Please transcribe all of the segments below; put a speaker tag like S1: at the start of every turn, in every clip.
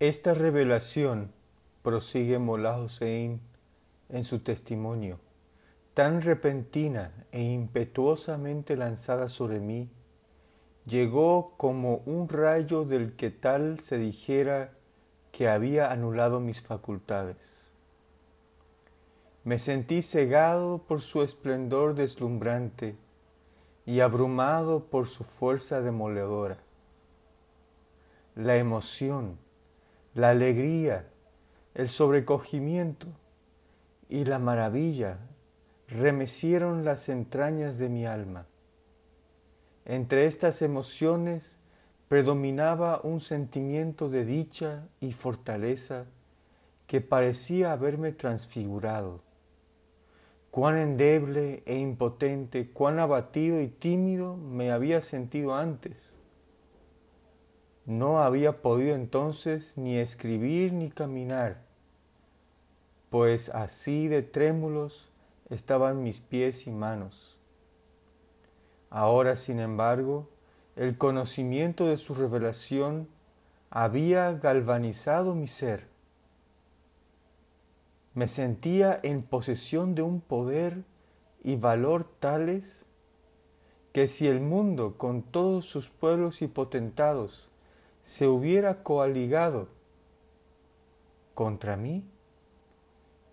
S1: Esta revelación, prosigue Molá Hossein en su testimonio, tan repentina e impetuosamente lanzada sobre mí, llegó como un rayo del que tal se dijera que había anulado mis facultades. Me sentí cegado por su esplendor deslumbrante y abrumado por su fuerza demoledora. La emoción, la alegría, el sobrecogimiento y la maravilla remecieron las entrañas de mi alma. Entre estas emociones predominaba un sentimiento de dicha y fortaleza que parecía haberme transfigurado. Cuán endeble e impotente, cuán abatido y tímido me había sentido antes. No había podido entonces ni escribir ni caminar, pues así de trémulos estaban mis pies y manos. Ahora, sin embargo, el conocimiento de su revelación había galvanizado mi ser. Me sentía en posesión de un poder y valor tales que si el mundo con todos sus pueblos y potentados se hubiera coaligado contra mí,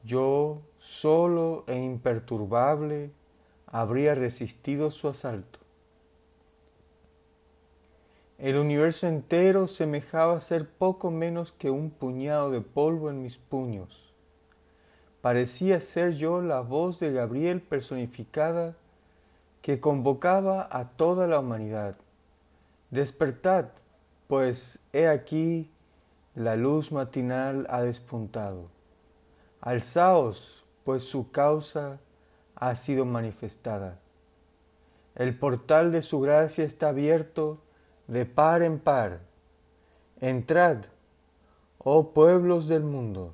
S1: yo solo e imperturbable habría resistido su asalto. El universo entero semejaba ser poco menos que un puñado de polvo en mis puños. Parecía ser yo la voz de Gabriel personificada que convocaba a toda la humanidad. Despertad, pues he aquí la luz matinal ha despuntado. Alzaos, pues su causa ha sido manifestada. El portal de su gracia está abierto de par en par. Entrad, oh pueblos del mundo,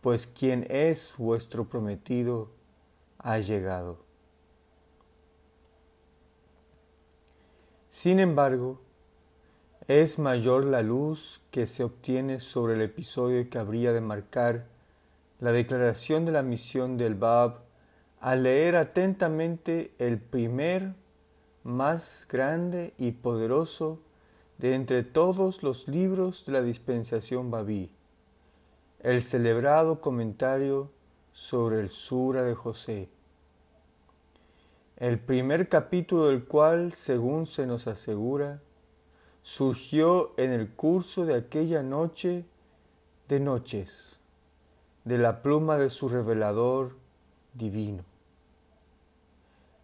S1: pues quien es vuestro prometido ha llegado. Sin embargo, es mayor la luz que se obtiene sobre el episodio que habría de marcar la declaración de la misión del Bab al leer atentamente el primer, más grande y poderoso de entre todos los libros de la dispensación Babí, el celebrado comentario sobre el Sura de José, el primer capítulo del cual, según se nos asegura, surgió en el curso de aquella noche de noches de la pluma de su revelador divino.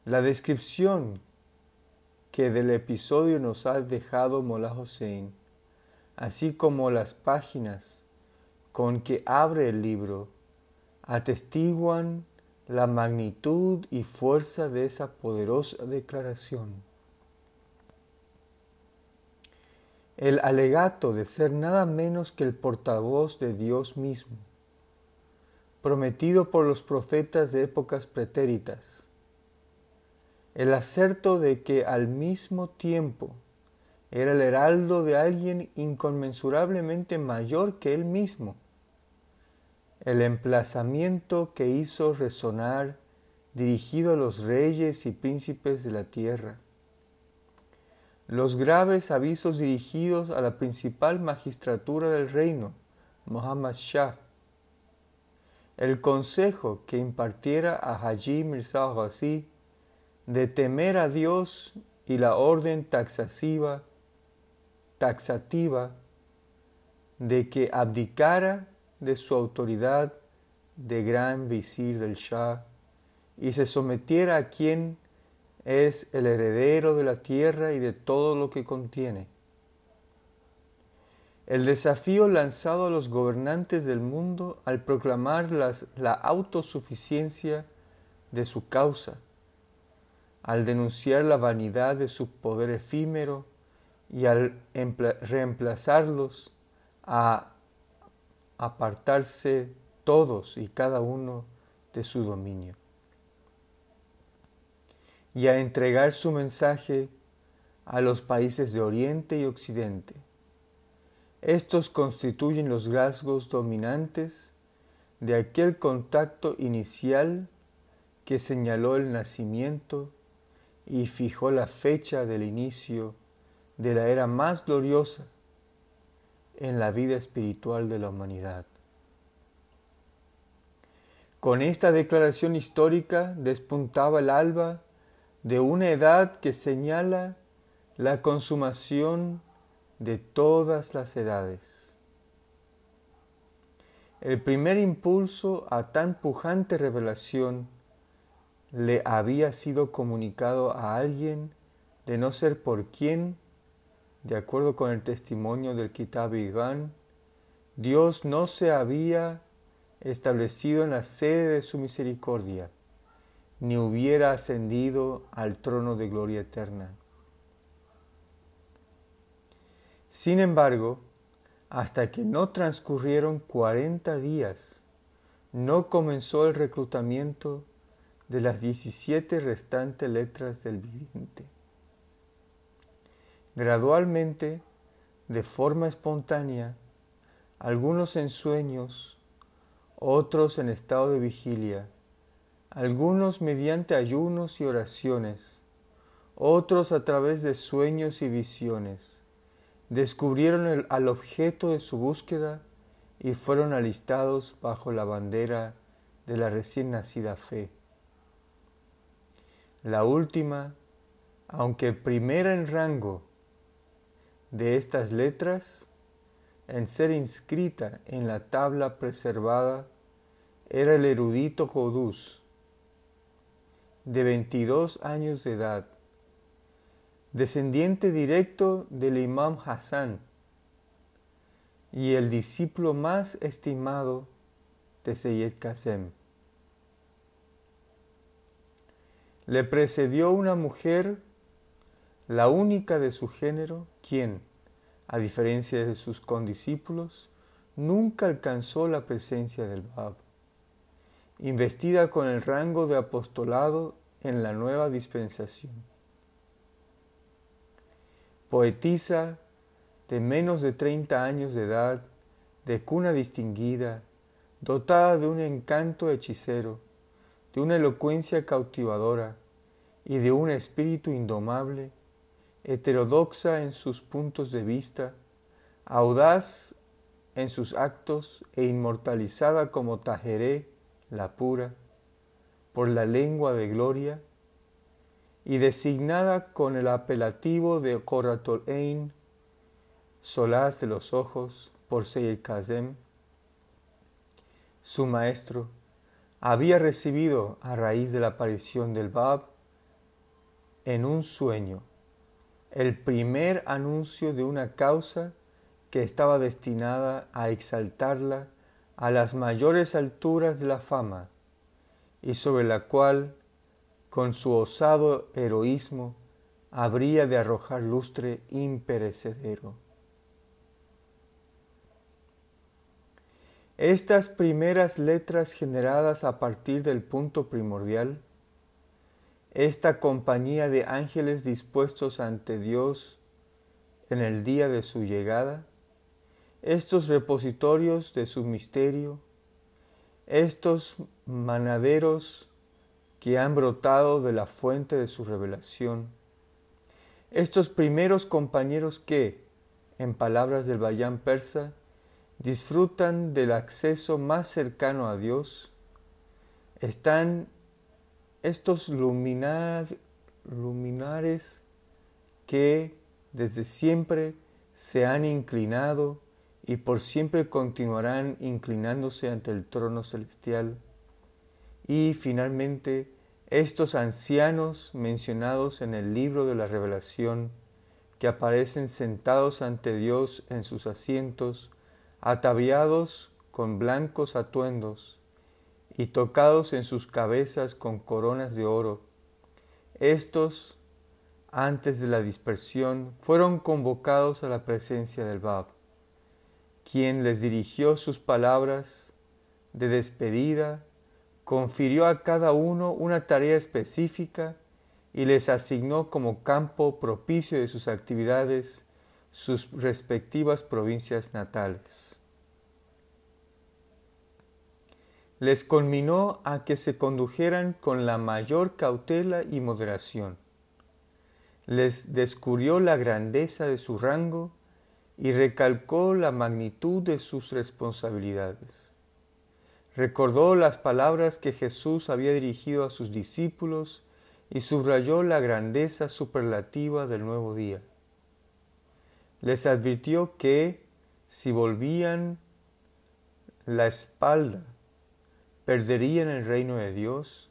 S1: La descripción que del episodio nos ha dejado Mola Hossein, así como las páginas con que abre el libro, atestiguan la magnitud y fuerza de esa poderosa declaración. El alegato de ser nada menos que el portavoz de Dios mismo, prometido por los profetas de épocas pretéritas. El acerto de que al mismo tiempo era el heraldo de alguien inconmensurablemente mayor que él mismo. El emplazamiento que hizo resonar dirigido a los reyes y príncipes de la tierra. Los graves avisos dirigidos a la principal magistratura del reino, Muhammad Shah, el consejo que impartiera a Haji Mirza Ghazi de temer a Dios y la orden taxativa, taxativa de que abdicara de su autoridad de gran visir del Shah y se sometiera a quien es el heredero de la tierra y de todo lo que contiene. El desafío lanzado a los gobernantes del mundo al proclamar la autosuficiencia de su causa, al denunciar la vanidad de su poder efímero y al reemplazarlos a apartarse todos y cada uno de su dominio y a entregar su mensaje a los países de Oriente y Occidente Estos constituyen los rasgos dominantes de aquel contacto inicial que señaló el nacimiento y fijó la fecha del inicio de la era más gloriosa en la vida espiritual de la humanidad. Con esta declaración histórica despuntaba el alba de una edad que señala la consumación de todas las edades. El primer impulso a tan pujante revelación le había sido comunicado a alguien de no ser por quien, de acuerdo con el testimonio del Kitab Igan, Dios no se había establecido en la sede de su misericordia, ni hubiera ascendido al trono de gloria eterna. Sin embargo, hasta que no transcurrieron cuarenta días, no comenzó el reclutamiento de las diecisiete restantes letras del viviente. Gradualmente, de forma espontánea, algunos ensueños otros en estado de vigilia, algunos mediante ayunos y oraciones, otros a través de sueños y visiones. Descubrieron al objeto de su búsqueda y fueron alistados bajo la bandera de la recién nacida fe. La última, aunque primera en rango de estas letras, en ser inscrita en la tabla preservada era el erudito Jodús, de 22 años de edad, descendiente directo del imam Hassan y el discípulo más estimado de Seyyed Qasem. Le precedió una mujer, la única de su género, quien, a diferencia de sus condiscípulos, nunca alcanzó la presencia del Bab investida con el rango de apostolado en la nueva dispensación. Poetisa de menos de 30 años de edad, de cuna distinguida, dotada de un encanto hechicero, de una elocuencia cautivadora y de un espíritu indomable, heterodoxa en sus puntos de vista, audaz en sus actos e inmortalizada como Tajeré la pura, por la lengua de gloria, y designada con el apelativo de Ein, solaz de los ojos, por Seir Kazem, su maestro, había recibido a raíz de la aparición del Bab en un sueño el primer anuncio de una causa que estaba destinada a exaltarla a las mayores alturas de la fama y sobre la cual, con su osado heroísmo, habría de arrojar lustre imperecedero. Estas primeras letras generadas a partir del punto primordial, esta compañía de ángeles dispuestos ante Dios en el día de su llegada, estos repositorios de su misterio, estos manaderos que han brotado de la fuente de su revelación, estos primeros compañeros que, en palabras del Bayán persa, disfrutan del acceso más cercano a Dios, están estos luminares que desde siempre se han inclinado y por siempre continuarán inclinándose ante el trono celestial. Y finalmente, estos ancianos mencionados en el libro de la revelación, que aparecen sentados ante Dios en sus asientos, ataviados con blancos atuendos y tocados en sus cabezas con coronas de oro. Estos, antes de la dispersión, fueron convocados a la presencia del Bab quien les dirigió sus palabras de despedida, confirió a cada uno una tarea específica y les asignó como campo propicio de sus actividades sus respectivas provincias natales. Les conminó a que se condujeran con la mayor cautela y moderación. Les descubrió la grandeza de su rango y recalcó la magnitud de sus responsabilidades. Recordó las palabras que Jesús había dirigido a sus discípulos y subrayó la grandeza superlativa del nuevo día. Les advirtió que si volvían la espalda, perderían el reino de Dios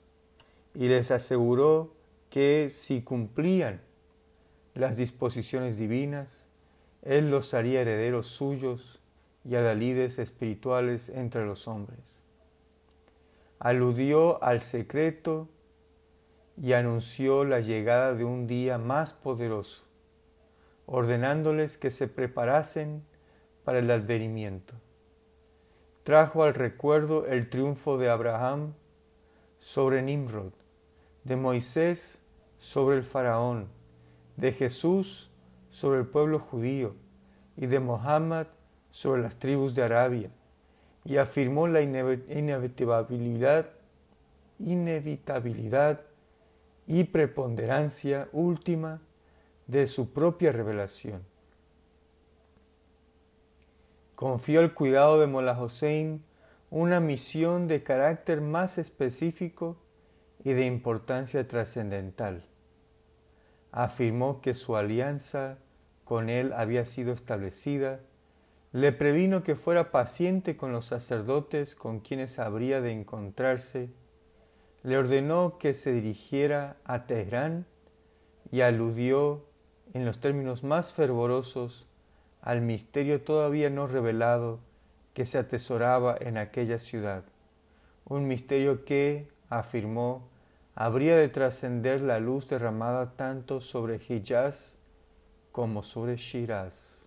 S1: y les aseguró que si cumplían las disposiciones divinas, Él los haría herederos suyos y adalides espirituales entre los hombres. Aludió al secreto y anunció la llegada de un día más poderoso, ordenándoles que se preparasen para el advenimiento. Trajo al recuerdo el triunfo de Abraham sobre Nimrod, de Moisés sobre el faraón, de Jesús sobre el pueblo judío y de Mohammed sobre las tribus de Arabia, y afirmó la inevitabilidad, inevitabilidad y preponderancia última de su propia revelación. Confió al cuidado de Mola Hossein una misión de carácter más específico y de importancia trascendental. Afirmó que su alianza con él había sido establecida, le previno que fuera paciente con los sacerdotes con quienes habría de encontrarse. Le ordenó que se dirigiera a Teherán y aludió en los términos más fervorosos al misterio todavía no revelado que se atesoraba en aquella ciudad, un misterio que, afirmó, habría de trascender la luz derramada tanto sobre Hijaz como sobre Shiraz.